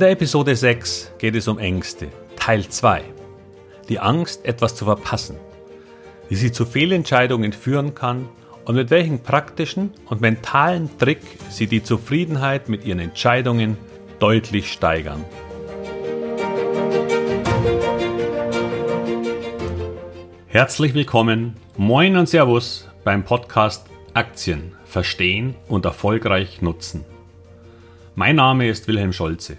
der Episode 6 geht es um Ängste, Teil 2. Die Angst, etwas zu verpassen, wie sie zu Fehlentscheidungen führen kann und mit welchem praktischen und mentalen Trick sie die Zufriedenheit mit ihren Entscheidungen deutlich steigern. Herzlich willkommen, moin und Servus beim Podcast Aktien verstehen und erfolgreich nutzen. Mein Name ist Wilhelm Scholze.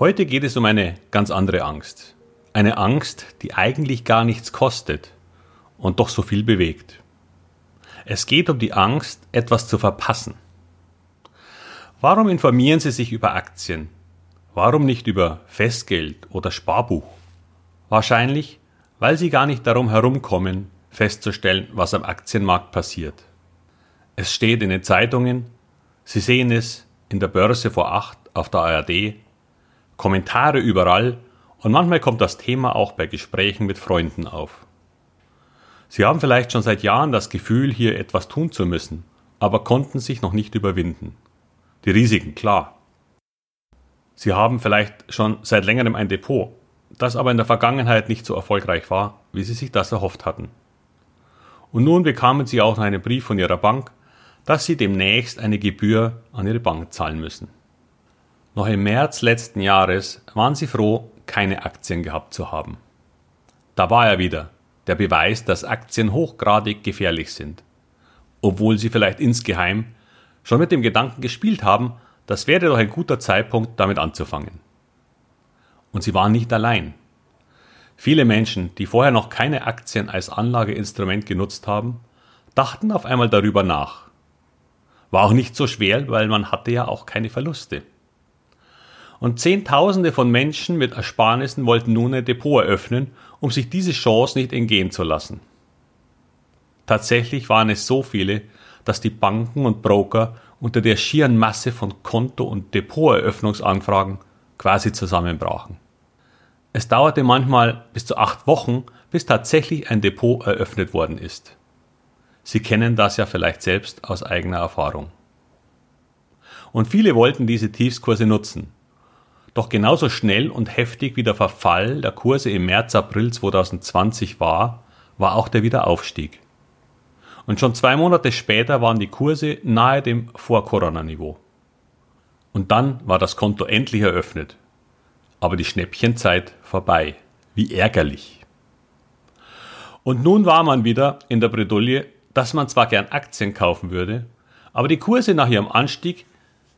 Heute geht es um eine ganz andere Angst. Eine Angst, die eigentlich gar nichts kostet und doch so viel bewegt. Es geht um die Angst, etwas zu verpassen. Warum informieren Sie sich über Aktien? Warum nicht über Festgeld oder Sparbuch? Wahrscheinlich, weil Sie gar nicht darum herumkommen, festzustellen, was am Aktienmarkt passiert. Es steht in den Zeitungen, Sie sehen es in der Börse vor acht auf der ARD Kommentare überall und manchmal kommt das Thema auch bei Gesprächen mit Freunden auf. Sie haben vielleicht schon seit Jahren das Gefühl, hier etwas tun zu müssen, aber konnten sich noch nicht überwinden. Die Risiken, klar. Sie haben vielleicht schon seit längerem ein Depot, das aber in der Vergangenheit nicht so erfolgreich war, wie Sie sich das erhofft hatten. Und nun bekamen Sie auch noch einen Brief von Ihrer Bank, dass Sie demnächst eine Gebühr an Ihre Bank zahlen müssen. Noch im März letzten Jahres waren sie froh, keine Aktien gehabt zu haben. Da war er wieder, der Beweis, dass Aktien hochgradig gefährlich sind. Obwohl sie vielleicht insgeheim schon mit dem Gedanken gespielt haben, das wäre doch ein guter Zeitpunkt, damit anzufangen. Und sie waren nicht allein. Viele Menschen, die vorher noch keine Aktien als Anlageinstrument genutzt haben, dachten auf einmal darüber nach. War auch nicht so schwer, weil man hatte ja auch keine Verluste und Zehntausende von Menschen mit Ersparnissen wollten nun ein Depot eröffnen, um sich diese Chance nicht entgehen zu lassen. Tatsächlich waren es so viele, dass die Banken und Broker unter der schieren Masse von Konto- und Depoteröffnungsanfragen quasi zusammenbrachen. Es dauerte manchmal bis zu acht Wochen, bis tatsächlich ein Depot eröffnet worden ist. Sie kennen das ja vielleicht selbst aus eigener Erfahrung. Und viele wollten diese Tiefskurse nutzen, doch genauso schnell und heftig wie der Verfall der Kurse im März, April 2020 war, war auch der Wiederaufstieg. Und schon zwei Monate später waren die Kurse nahe dem Vor-Corona-Niveau. Und dann war das Konto endlich eröffnet. Aber die Schnäppchenzeit vorbei. Wie ärgerlich. Und nun war man wieder in der Bredouille, dass man zwar gern Aktien kaufen würde, aber die Kurse nach ihrem Anstieg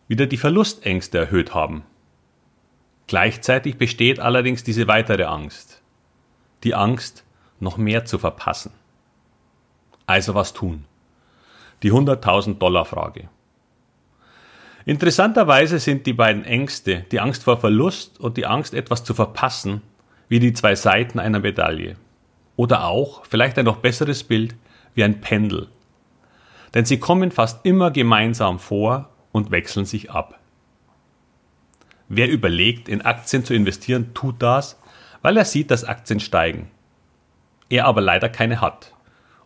wieder die Verlustängste erhöht haben. Gleichzeitig besteht allerdings diese weitere Angst. Die Angst, noch mehr zu verpassen. Also was tun? Die 100.000 Dollar Frage. Interessanterweise sind die beiden Ängste, die Angst vor Verlust und die Angst, etwas zu verpassen, wie die zwei Seiten einer Medaille. Oder auch, vielleicht ein noch besseres Bild, wie ein Pendel. Denn sie kommen fast immer gemeinsam vor und wechseln sich ab. Wer überlegt, in Aktien zu investieren, tut das, weil er sieht, dass Aktien steigen. Er aber leider keine hat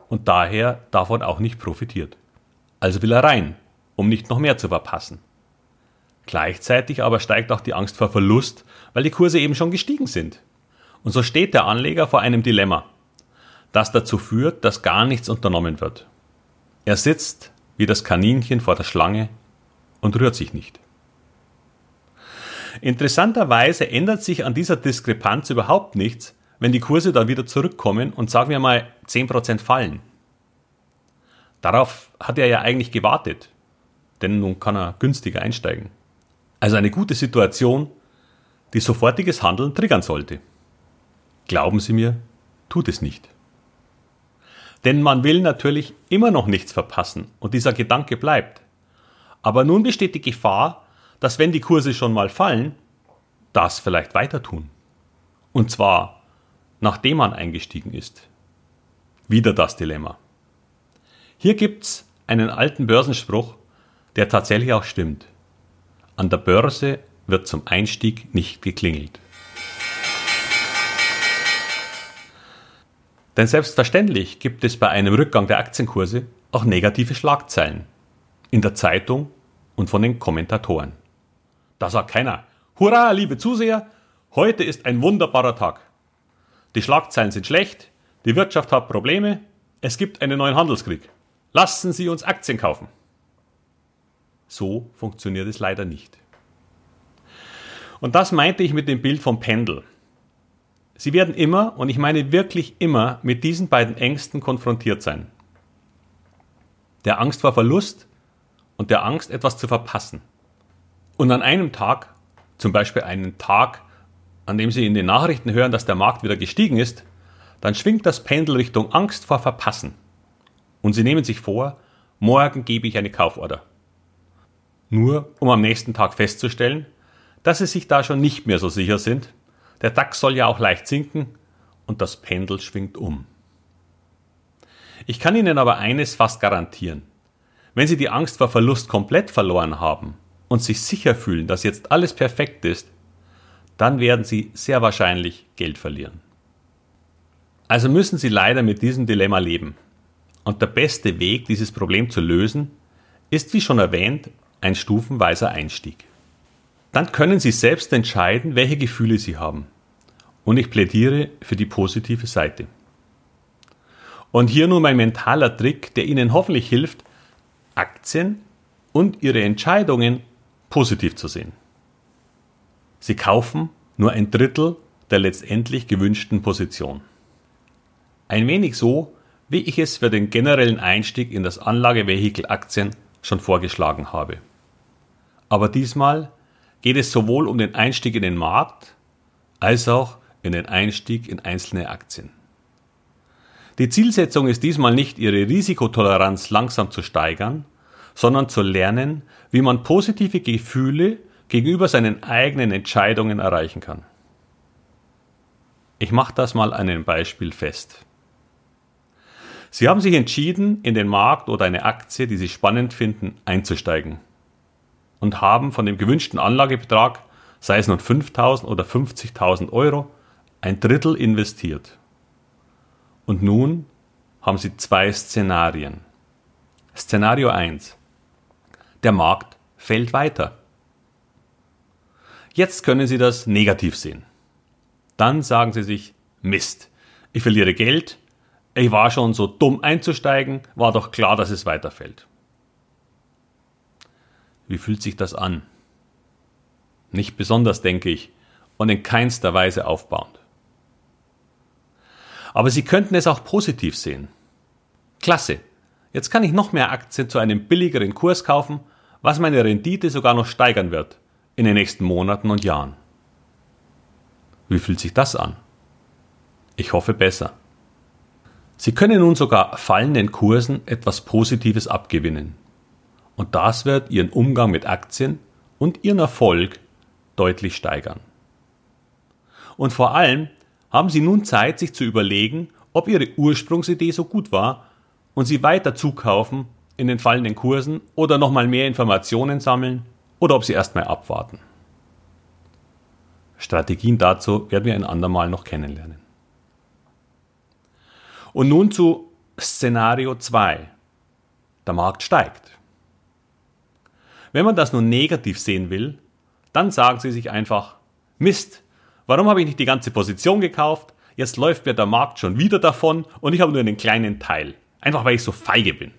und daher davon auch nicht profitiert. Also will er rein, um nicht noch mehr zu verpassen. Gleichzeitig aber steigt auch die Angst vor Verlust, weil die Kurse eben schon gestiegen sind. Und so steht der Anleger vor einem Dilemma, das dazu führt, dass gar nichts unternommen wird. Er sitzt wie das Kaninchen vor der Schlange und rührt sich nicht. Interessanterweise ändert sich an dieser Diskrepanz überhaupt nichts, wenn die Kurse dann wieder zurückkommen und sagen wir mal 10% fallen. Darauf hat er ja eigentlich gewartet, denn nun kann er günstiger einsteigen. Also eine gute Situation, die sofortiges Handeln triggern sollte. Glauben Sie mir, tut es nicht. Denn man will natürlich immer noch nichts verpassen und dieser Gedanke bleibt. Aber nun besteht die Gefahr, dass wenn die Kurse schon mal fallen, das vielleicht weiter tun. Und zwar, nachdem man eingestiegen ist. Wieder das Dilemma. Hier gibt's einen alten Börsenspruch, der tatsächlich auch stimmt. An der Börse wird zum Einstieg nicht geklingelt. Denn selbstverständlich gibt es bei einem Rückgang der Aktienkurse auch negative Schlagzeilen. In der Zeitung und von den Kommentatoren. Da sagt keiner, Hurra, liebe Zuseher, heute ist ein wunderbarer Tag. Die Schlagzeilen sind schlecht, die Wirtschaft hat Probleme, es gibt einen neuen Handelskrieg. Lassen Sie uns Aktien kaufen. So funktioniert es leider nicht. Und das meinte ich mit dem Bild vom Pendel. Sie werden immer, und ich meine wirklich immer, mit diesen beiden Ängsten konfrontiert sein. Der Angst vor Verlust und der Angst, etwas zu verpassen. Und an einem Tag, zum Beispiel einen Tag, an dem Sie in den Nachrichten hören, dass der Markt wieder gestiegen ist, dann schwingt das Pendel Richtung Angst vor Verpassen. Und Sie nehmen sich vor, morgen gebe ich eine Kauforder. Nur um am nächsten Tag festzustellen, dass Sie sich da schon nicht mehr so sicher sind der DAX soll ja auch leicht sinken und das Pendel schwingt um. Ich kann Ihnen aber eines fast garantieren. Wenn Sie die Angst vor Verlust komplett verloren haben und sich sicher fühlen, dass jetzt alles perfekt ist, dann werden Sie sehr wahrscheinlich Geld verlieren. Also müssen Sie leider mit diesem Dilemma leben. Und der beste Weg, dieses Problem zu lösen, ist, wie schon erwähnt, ein stufenweiser Einstieg. Dann können Sie selbst entscheiden, welche Gefühle Sie haben. Und ich plädiere für die positive Seite. Und hier nun mein mentaler Trick, der Ihnen hoffentlich hilft, Aktien und Ihre Entscheidungen positiv zu sehen. Sie kaufen nur ein Drittel der letztendlich gewünschten Position. Ein wenig so, wie ich es für den generellen Einstieg in das Anlagevehikel Aktien schon vorgeschlagen habe. Aber diesmal geht es sowohl um den Einstieg in den Markt als auch in den Einstieg in einzelne Aktien. Die Zielsetzung ist diesmal nicht, ihre Risikotoleranz langsam zu steigern, sondern zu lernen, wie man positive Gefühle gegenüber seinen eigenen Entscheidungen erreichen kann. Ich mache das mal an einem Beispiel fest. Sie haben sich entschieden, in den Markt oder eine Aktie, die Sie spannend finden, einzusteigen und haben von dem gewünschten Anlagebetrag, sei es nun 5.000 oder 50.000 Euro, ein Drittel investiert. Und nun haben Sie zwei Szenarien. Szenario 1. Der Markt fällt weiter. Jetzt können Sie das negativ sehen. Dann sagen Sie sich, Mist, ich verliere Geld, ich war schon so dumm einzusteigen, war doch klar, dass es weiterfällt. Wie fühlt sich das an? Nicht besonders, denke ich, und in keinster Weise aufbauend. Aber Sie könnten es auch positiv sehen. Klasse, jetzt kann ich noch mehr Aktien zu einem billigeren Kurs kaufen, was meine Rendite sogar noch steigern wird in den nächsten Monaten und Jahren. Wie fühlt sich das an? Ich hoffe besser. Sie können nun sogar fallenden Kursen etwas Positives abgewinnen. Und das wird Ihren Umgang mit Aktien und Ihren Erfolg deutlich steigern. Und vor allem haben Sie nun Zeit, sich zu überlegen, ob Ihre Ursprungsidee so gut war und Sie weiter zukaufen in den fallenden Kursen oder nochmal mehr Informationen sammeln oder ob Sie erstmal abwarten. Strategien dazu werden wir ein andermal noch kennenlernen. Und nun zu Szenario 2. Der Markt steigt. Wenn man das nun negativ sehen will, dann sagen Sie sich einfach, Mist, warum habe ich nicht die ganze Position gekauft? Jetzt läuft mir der Markt schon wieder davon und ich habe nur einen kleinen Teil. Einfach weil ich so feige bin.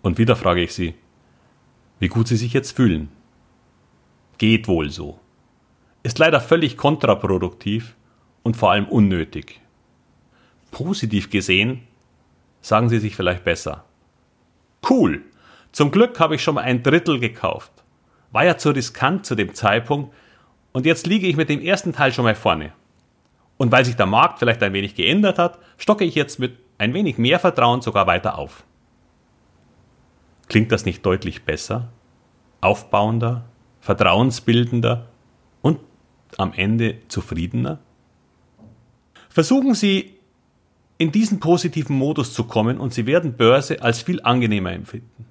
Und wieder frage ich Sie, wie gut Sie sich jetzt fühlen. Geht wohl so. Ist leider völlig kontraproduktiv und vor allem unnötig. Positiv gesehen sagen Sie sich vielleicht besser. Cool, zum Glück habe ich schon mal ein Drittel gekauft. War ja zu riskant zu dem Zeitpunkt und jetzt liege ich mit dem ersten Teil schon mal vorne. Und weil sich der Markt vielleicht ein wenig geändert hat, stocke ich jetzt mit ein wenig mehr Vertrauen sogar weiter auf. Klingt das nicht deutlich besser, aufbauender, vertrauensbildender und am Ende zufriedener? Versuchen Sie in diesen positiven Modus zu kommen und Sie werden Börse als viel angenehmer empfinden,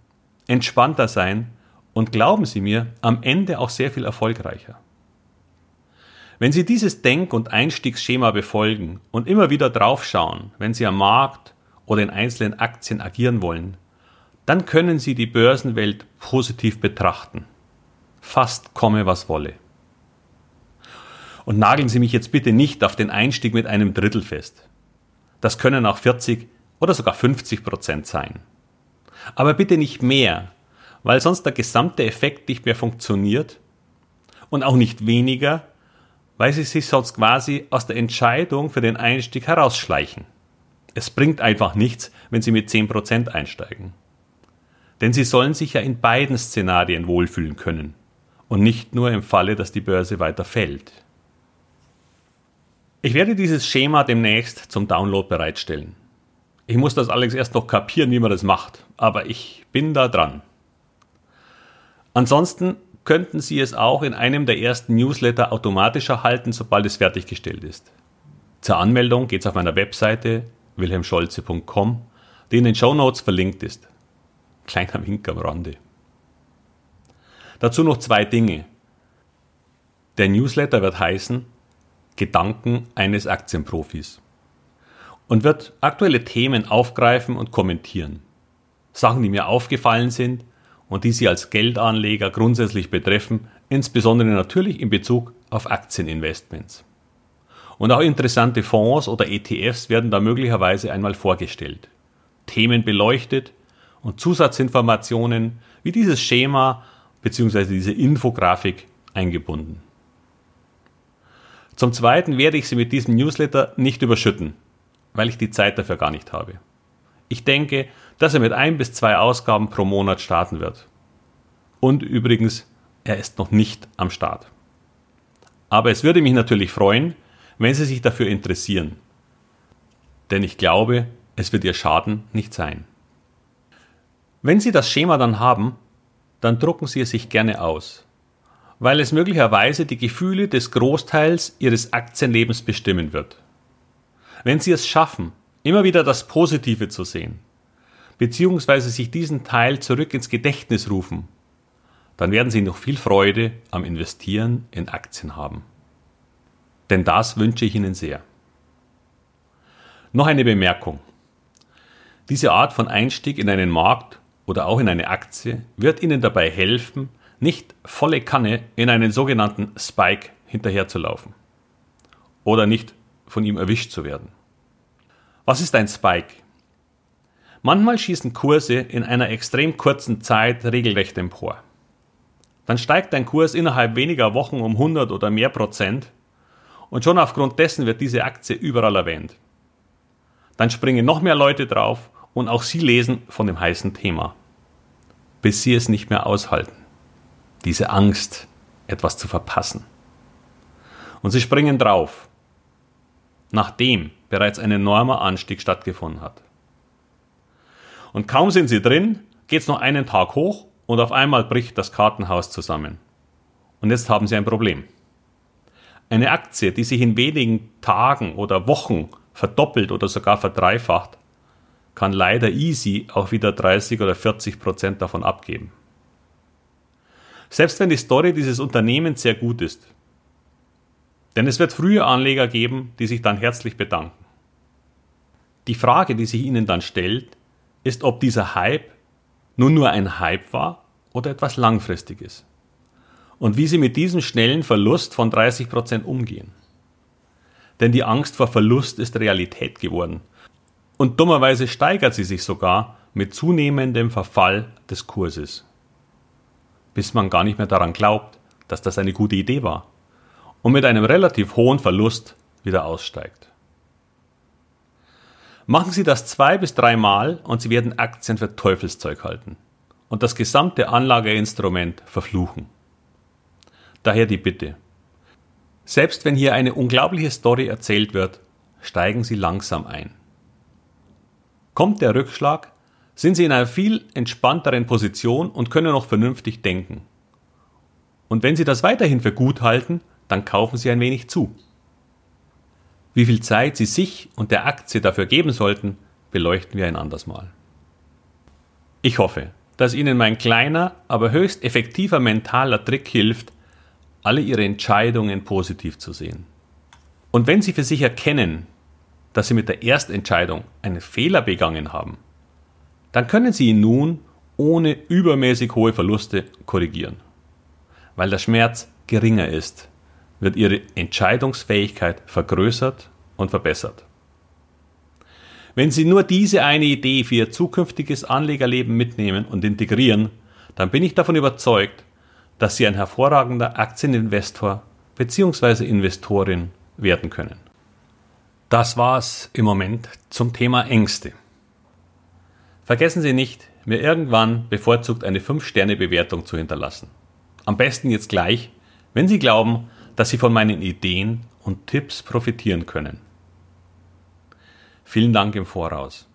entspannter sein und glauben Sie mir, am Ende auch sehr viel erfolgreicher. Wenn Sie dieses Denk- und Einstiegsschema befolgen und immer wieder draufschauen, wenn Sie am Markt oder in einzelnen Aktien agieren wollen, dann können Sie die Börsenwelt positiv betrachten. Fast komme, was wolle. Und nageln Sie mich jetzt bitte nicht auf den Einstieg mit einem Drittel fest. Das können auch 40 oder sogar 50 Prozent sein. Aber bitte nicht mehr, weil sonst der gesamte Effekt nicht mehr funktioniert und auch nicht weniger, weil sie sich sonst quasi aus der Entscheidung für den Einstieg herausschleichen. Es bringt einfach nichts, wenn sie mit 10% einsteigen. Denn sie sollen sich ja in beiden Szenarien wohlfühlen können und nicht nur im Falle, dass die Börse weiter fällt. Ich werde dieses Schema demnächst zum Download bereitstellen. Ich muss das allerdings erst noch kapieren, wie man das macht, aber ich bin da dran. Ansonsten könnten Sie es auch in einem der ersten Newsletter automatisch erhalten, sobald es fertiggestellt ist. Zur Anmeldung geht's auf meiner Webseite wilhelmscholze.com, die in den Show Notes verlinkt ist. Kleiner Wink am Rande. Dazu noch zwei Dinge. Der Newsletter wird heißen Gedanken eines Aktienprofis und wird aktuelle Themen aufgreifen und kommentieren. Sachen, die mir aufgefallen sind und die Sie als Geldanleger grundsätzlich betreffen, insbesondere natürlich in Bezug auf Aktieninvestments. Und auch interessante Fonds oder ETFs werden da möglicherweise einmal vorgestellt, Themen beleuchtet und Zusatzinformationen wie dieses Schema bzw. diese Infografik eingebunden. Zum Zweiten werde ich Sie mit diesem Newsletter nicht überschütten, weil ich die Zeit dafür gar nicht habe. Ich denke, dass er mit ein bis zwei Ausgaben pro Monat starten wird. Und übrigens, er ist noch nicht am Start. Aber es würde mich natürlich freuen, wenn Sie sich dafür interessieren. Denn ich glaube, es wird Ihr Schaden nicht sein. Wenn Sie das Schema dann haben, dann drucken Sie es sich gerne aus, weil es möglicherweise die Gefühle des Großteils Ihres Aktienlebens bestimmen wird. Wenn Sie es schaffen, immer wieder das Positive zu sehen, beziehungsweise sich diesen Teil zurück ins Gedächtnis rufen, dann werden Sie noch viel Freude am Investieren in Aktien haben. Denn das wünsche ich Ihnen sehr. Noch eine Bemerkung. Diese Art von Einstieg in einen Markt oder auch in eine Aktie wird Ihnen dabei helfen, nicht volle Kanne in einen sogenannten Spike hinterherzulaufen oder nicht von ihm erwischt zu werden. Was ist ein Spike? Manchmal schießen Kurse in einer extrem kurzen Zeit regelrecht empor. Dann steigt ein Kurs innerhalb weniger Wochen um 100 oder mehr Prozent und schon aufgrund dessen wird diese Aktie überall erwähnt. Dann springen noch mehr Leute drauf und auch sie lesen von dem heißen Thema, bis sie es nicht mehr aushalten. Diese Angst, etwas zu verpassen. Und sie springen drauf nachdem bereits ein enormer Anstieg stattgefunden hat. Und kaum sind sie drin, geht's noch einen Tag hoch und auf einmal bricht das Kartenhaus zusammen. Und jetzt haben sie ein Problem. Eine Aktie, die sich in wenigen Tagen oder Wochen verdoppelt oder sogar verdreifacht, kann leider easy auch wieder 30 oder 40 Prozent davon abgeben. Selbst wenn die Story dieses Unternehmens sehr gut ist, denn es wird frühe Anleger geben, die sich dann herzlich bedanken. Die Frage, die sich ihnen dann stellt, ist, ob dieser Hype nun nur ein Hype war oder etwas Langfristiges. Und wie sie mit diesem schnellen Verlust von 30 Prozent umgehen. Denn die Angst vor Verlust ist Realität geworden. Und dummerweise steigert sie sich sogar mit zunehmendem Verfall des Kurses. Bis man gar nicht mehr daran glaubt, dass das eine gute Idee war und mit einem relativ hohen Verlust wieder aussteigt. Machen Sie das zwei bis dreimal und Sie werden Aktien für Teufelszeug halten und das gesamte Anlageinstrument verfluchen. Daher die Bitte. Selbst wenn hier eine unglaubliche Story erzählt wird, steigen Sie langsam ein. Kommt der Rückschlag, sind Sie in einer viel entspannteren Position und können noch vernünftig denken. Und wenn Sie das weiterhin für gut halten, dann kaufen Sie ein wenig zu. Wie viel Zeit Sie sich und der Aktie dafür geben sollten, beleuchten wir ein anderes Mal. Ich hoffe, dass Ihnen mein kleiner, aber höchst effektiver mentaler Trick hilft, alle Ihre Entscheidungen positiv zu sehen. Und wenn Sie für sich erkennen, dass Sie mit der Erstentscheidung einen Fehler begangen haben, dann können Sie ihn nun ohne übermäßig hohe Verluste korrigieren. Weil der Schmerz geringer ist, wird Ihre Entscheidungsfähigkeit vergrößert und verbessert. Wenn Sie nur diese eine Idee für Ihr zukünftiges Anlegerleben mitnehmen und integrieren, dann bin ich davon überzeugt, dass Sie ein hervorragender Aktieninvestor bzw. Investorin werden können. Das war's im Moment zum Thema Ängste. Vergessen Sie nicht, mir irgendwann bevorzugt eine 5-Sterne-Bewertung zu hinterlassen. Am besten jetzt gleich, wenn Sie glauben, dass Sie von meinen Ideen und Tipps profitieren können. Vielen Dank im Voraus.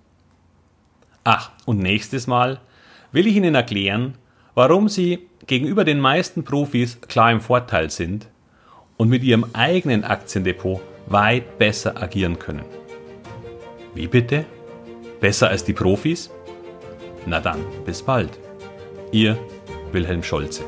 Ach, und nächstes Mal will ich Ihnen erklären, warum Sie gegenüber den meisten Profis klar im Vorteil sind und mit Ihrem eigenen Aktiendepot weit besser agieren können. Wie bitte? Besser als die Profis? Na dann, bis bald. Ihr Wilhelm Scholze.